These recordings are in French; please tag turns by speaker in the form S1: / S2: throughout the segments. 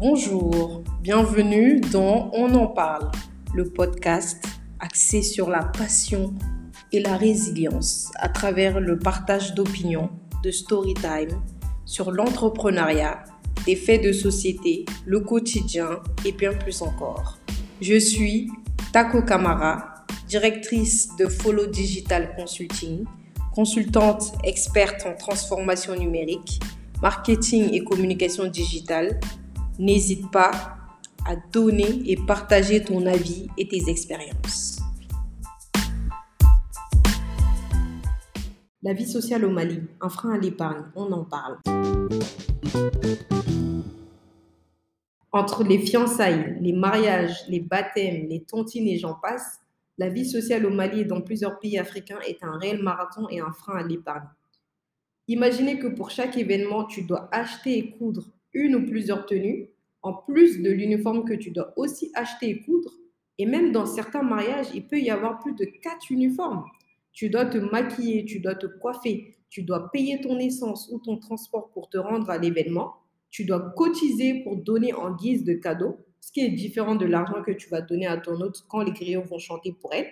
S1: Bonjour, bienvenue dans On en parle, le podcast axé sur la passion et la résilience à travers le partage d'opinions, de story time, sur l'entrepreneuriat, des faits de société, le quotidien et bien plus encore. Je suis Tako Kamara, directrice de Follow Digital Consulting, consultante experte en transformation numérique, marketing et communication digitale N'hésite pas à donner et partager ton avis et tes expériences. La vie sociale au Mali, un frein à l'épargne, on en parle. Entre les fiançailles, les mariages, les baptêmes, les tontines et j'en passe, la vie sociale au Mali et dans plusieurs pays africains est un réel marathon et un frein à l'épargne. Imaginez que pour chaque événement, tu dois acheter et coudre une ou plusieurs tenues, en plus de l'uniforme que tu dois aussi acheter et coudre. Et même dans certains mariages, il peut y avoir plus de quatre uniformes. Tu dois te maquiller, tu dois te coiffer, tu dois payer ton essence ou ton transport pour te rendre à l'événement. Tu dois cotiser pour donner en guise de cadeau, ce qui est différent de l'argent que tu vas donner à ton hôte quand les griots vont chanter pour elle.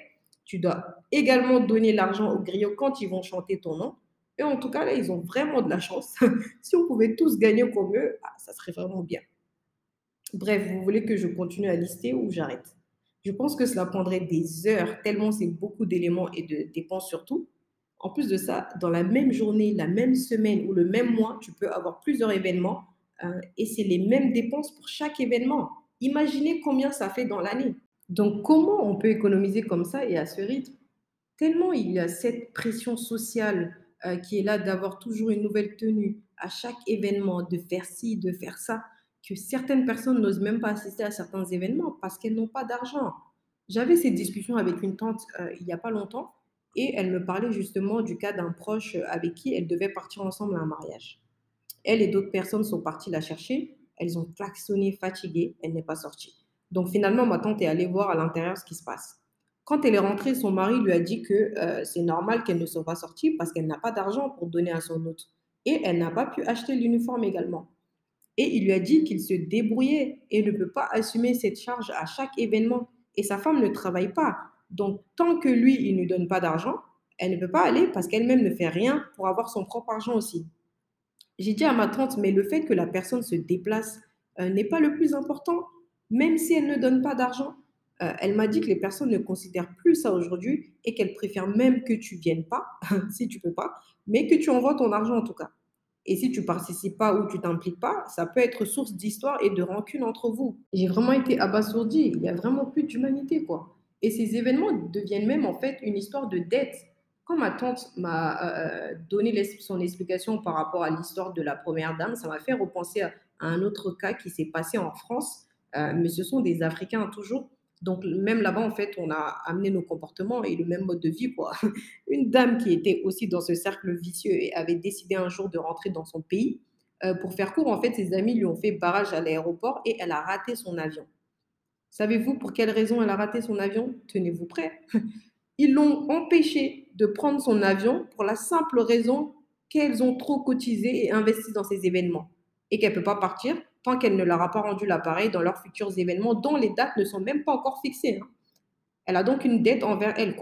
S1: Tu dois également donner l'argent aux griots quand ils vont chanter ton nom. Et en tout cas, là, ils ont vraiment de la chance. si on pouvait tous gagner comme eux, ah, ça serait vraiment bien. Bref, vous voulez que je continue à lister ou j'arrête? Je pense que cela prendrait des heures, tellement c'est beaucoup d'éléments et de dépenses surtout. En plus de ça, dans la même journée, la même semaine ou le même mois, tu peux avoir plusieurs événements euh, et c'est les mêmes dépenses pour chaque événement. Imaginez combien ça fait dans l'année. Donc comment on peut économiser comme ça et à ce rythme? Tellement il y a cette pression sociale euh, qui est là d'avoir toujours une nouvelle tenue à chaque événement, de faire ci, de faire ça, que certaines personnes n'osent même pas assister à certains événements parce qu'elles n'ont pas d'argent. J'avais cette discussion avec une tante euh, il n'y a pas longtemps et elle me parlait justement du cas d'un proche avec qui elle devait partir ensemble à un mariage. Elle et d'autres personnes sont parties la chercher. Elles ont klaxonné, fatiguée. Elle n'est pas sortie. Donc finalement, ma tante est allée voir à l'intérieur ce qui se passe. Quand elle est rentrée, son mari lui a dit que euh, c'est normal qu'elle ne soit pas sortie parce qu'elle n'a pas d'argent pour donner à son hôte. Et elle n'a pas pu acheter l'uniforme également. Et il lui a dit qu'il se débrouillait et ne peut pas assumer cette charge à chaque événement. Et sa femme ne travaille pas. Donc, tant que lui, il ne donne pas d'argent, elle ne peut pas aller parce qu'elle-même ne fait rien pour avoir son propre argent aussi. J'ai dit à ma tante, mais le fait que la personne se déplace euh, n'est pas le plus important, même si elle ne donne pas d'argent. Euh, elle m'a dit que les personnes ne considèrent plus ça aujourd'hui et qu'elles préfèrent même que tu viennes pas, si tu peux pas, mais que tu envoies ton argent en tout cas. Et si tu participes pas ou tu t'impliques pas, ça peut être source d'histoire et de rancune entre vous. J'ai vraiment été abasourdie. Il y a vraiment plus d'humanité, quoi. Et ces événements deviennent même en fait une histoire de dette. Quand ma tante m'a euh, donné son explication par rapport à l'histoire de la première dame, ça m'a fait repenser à, un autre cas qui s'est passé en France. Euh, mais ce sont des Africains toujours donc, même là-bas, en fait, on a amené nos comportements et le même mode de vie, quoi. Une dame qui était aussi dans ce cercle vicieux et avait décidé un jour de rentrer dans son pays. Euh, pour faire court, en fait, ses amis lui ont fait barrage à l'aéroport et elle a raté son avion. Savez-vous pour quelle raison elle a raté son avion? Tenez-vous prêt. Ils l'ont empêché de prendre son avion pour la simple raison qu'elles ont trop cotisé et investi dans ces événements et qu'elle ne peut pas partir tant qu'elle ne leur a pas rendu l'appareil dans leurs futurs événements dont les dates ne sont même pas encore fixées. Hein. Elle a donc une dette envers elle.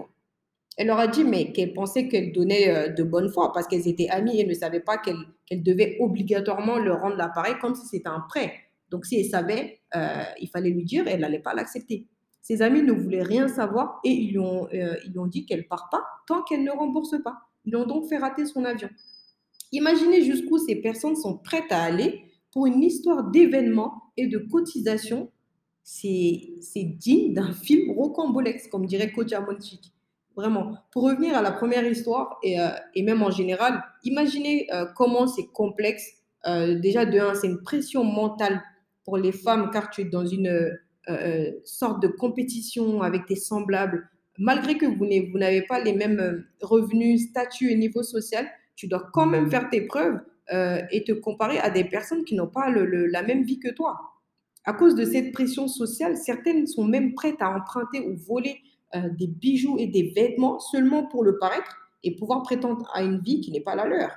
S1: Elle leur a dit, mais qu'elle pensait qu'elle donnait euh, de bonne foi parce qu'elles étaient amies et ne savaient pas qu'elle devait obligatoirement leur rendre l'appareil comme si c'était un prêt. Donc, si elle savait, euh, il fallait lui dire, elle n'allait pas l'accepter. Ses amis ne voulaient rien savoir et ils lui ont, euh, ils ont dit qu'elle part pas tant qu'elle ne rembourse pas. Ils ont donc fait rater son avion. Imaginez jusqu'où ces personnes sont prêtes à aller pour une histoire d'événements et de cotisation, c'est digne d'un film rocambolesque, comme dirait Koja Monchik. Vraiment. Pour revenir à la première histoire, et, euh, et même en général, imaginez euh, comment c'est complexe. Euh, déjà, de un, c'est une pression mentale pour les femmes, car tu es dans une sorte de compétition avec tes semblables. Malgré que vous n'avez pas les mêmes revenus, statuts et niveau social, tu dois quand même faire tes preuves euh, et te comparer à des personnes qui n'ont pas la même vie que toi. À cause de cette pression sociale, certaines sont même prêtes à emprunter ou voler euh, des bijoux et des vêtements seulement pour le paraître et pouvoir prétendre à une vie qui n'est pas la leur.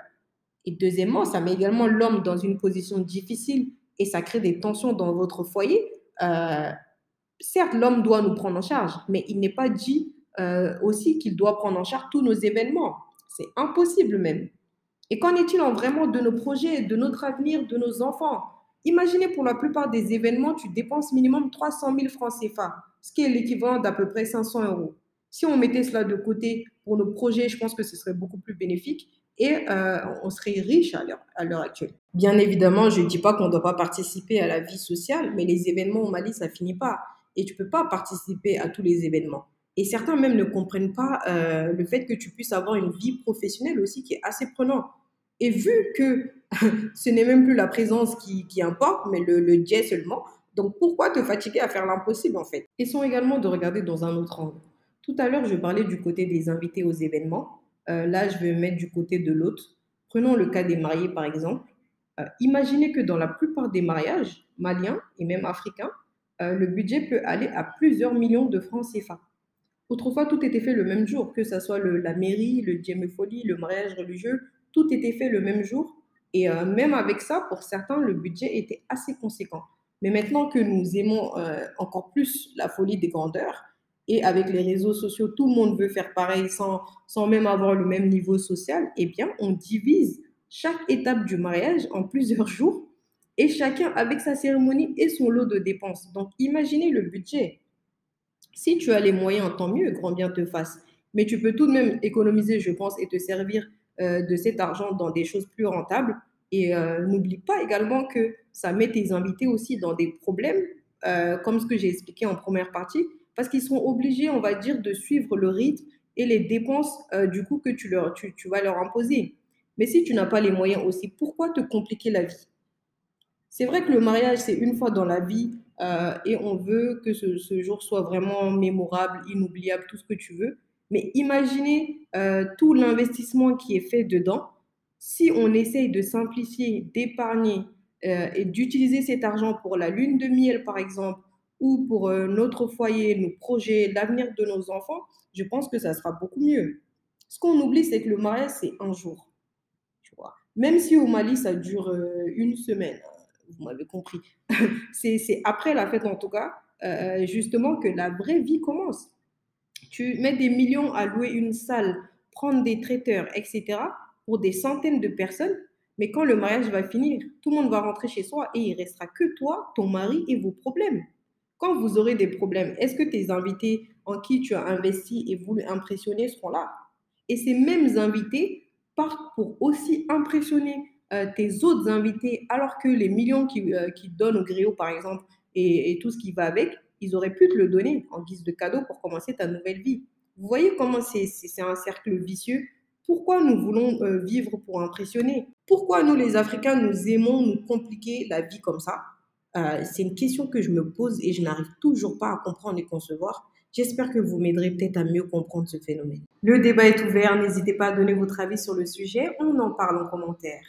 S1: Et deuxièmement, ça met également l'homme dans une position difficile et ça crée des tensions dans votre foyer, euh, certes, l'homme doit nous prendre en charge, mais il n'est pas dit aussi qu'il doit prendre en charge tous nos événements. C'est impossible même. Et qu'en est-il en vraiment de nos projets, de notre avenir, de nos enfants? Imaginez pour la plupart des événements, tu dépenses minimum 300 000 francs CFA, ce qui est l'équivalent d'à peu près 500 euros. Si on mettait cela de côté pour nos projets, je pense que ce serait beaucoup plus bénéfique et euh, on serait riche à l'heure actuelle. Bien évidemment, je ne dis pas qu'on ne doit pas participer à la vie sociale, mais les événements au Mali, ça finit pas. Et tu ne peux pas participer à tous les événements. Et certains même ne comprennent pas euh, le fait que tu puisses avoir une vie professionnelle aussi qui est assez prenante. Et vu que ce n'est même plus la présence qui, importe, mais le, le seulement, donc pourquoi te fatiguer à faire l'impossible en fait? Essayons également de regarder dans un autre angle. Tout à l'heure, je parlais du côté des invités aux événements. Euh, là, je vais me mettre du côté de l'autre. Prenons le cas des mariés par exemple. Euh, imaginez que dans la plupart des mariages maliens et même africains, euh, le budget peut aller à plusieurs millions de francs CFA. Autrefois, tout était fait le même jour, que ce soit la mairie, le folie, le mariage religieux, tout était fait le même jour. Et euh, même avec ça, pour certains, le budget était assez conséquent. Mais maintenant que nous aimons euh, encore plus la folie des grandeurs, et avec les réseaux sociaux, tout le monde veut faire pareil sans, sans même avoir le même niveau social, eh bien, on divise chaque étape du mariage en plusieurs jours et chacun avec sa cérémonie et son lot de dépenses. Donc, imaginez le budget. Si tu as les moyens, tant mieux, grand bien te fasse. Mais tu peux tout de même économiser, je pense, et te servir de cet argent dans des choses plus rentables. Et euh, n'oublie pas également que ça met tes invités aussi dans des problèmes, euh, comme ce que j'ai expliqué en première partie, parce qu'ils seront obligés, on va dire, de suivre le rythme et les dépenses du coup que tu, leur, tu, tu vas leur imposer. Mais si tu n'as pas les moyens aussi, pourquoi te compliquer la vie? C'est vrai que le mariage, c'est une fois dans la vie euh, et on veut que ce, jour soit vraiment mémorable, inoubliable, tout ce que tu veux. Mais imaginez euh, tout l'investissement qui est fait dedans. Si on essaye de simplifier, d'épargner euh, et d'utiliser cet argent pour la lune de miel, par exemple, ou pour notre foyer, nos projets, l'avenir de nos enfants, je pense que ça sera beaucoup mieux. Ce qu'on oublie, c'est que le mariage, c'est un jour. Tu vois. Même si au Mali, ça dure une semaine, vous m'avez compris. c'est après la fête, en tout cas, euh, justement, que la vraie vie commence. Tu mets des millions à louer une salle, prendre des traiteurs, etc., pour des centaines de personnes, mais quand le mariage va finir, tout le monde va rentrer chez soi et il restera que toi, ton mari et vos problèmes. Quand vous aurez des problèmes, est-ce que tes invités en qui tu as investi et voulu impressionner seront là? Et ces mêmes invités partent pour aussi impressionner euh, tes autres invités, alors que les millions qui, euh, qui donnent au griot, par exemple, et, tout ce qui va avec, ils auraient pu te le donner en guise de cadeau pour commencer ta nouvelle vie. Vous voyez comment c'est un cercle vicieux Pourquoi nous voulons euh, vivre pour impressionner? Pourquoi nous, les Africains, nous aimons nous compliquer la vie comme ça? C'est une question que je me pose et je n'arrive toujours pas à comprendre et concevoir. J'espère que vous m'aiderez peut-être à mieux comprendre ce phénomène. Le débat est ouvert, n'hésitez pas à donner votre avis sur le sujet, on en parle en commentaire.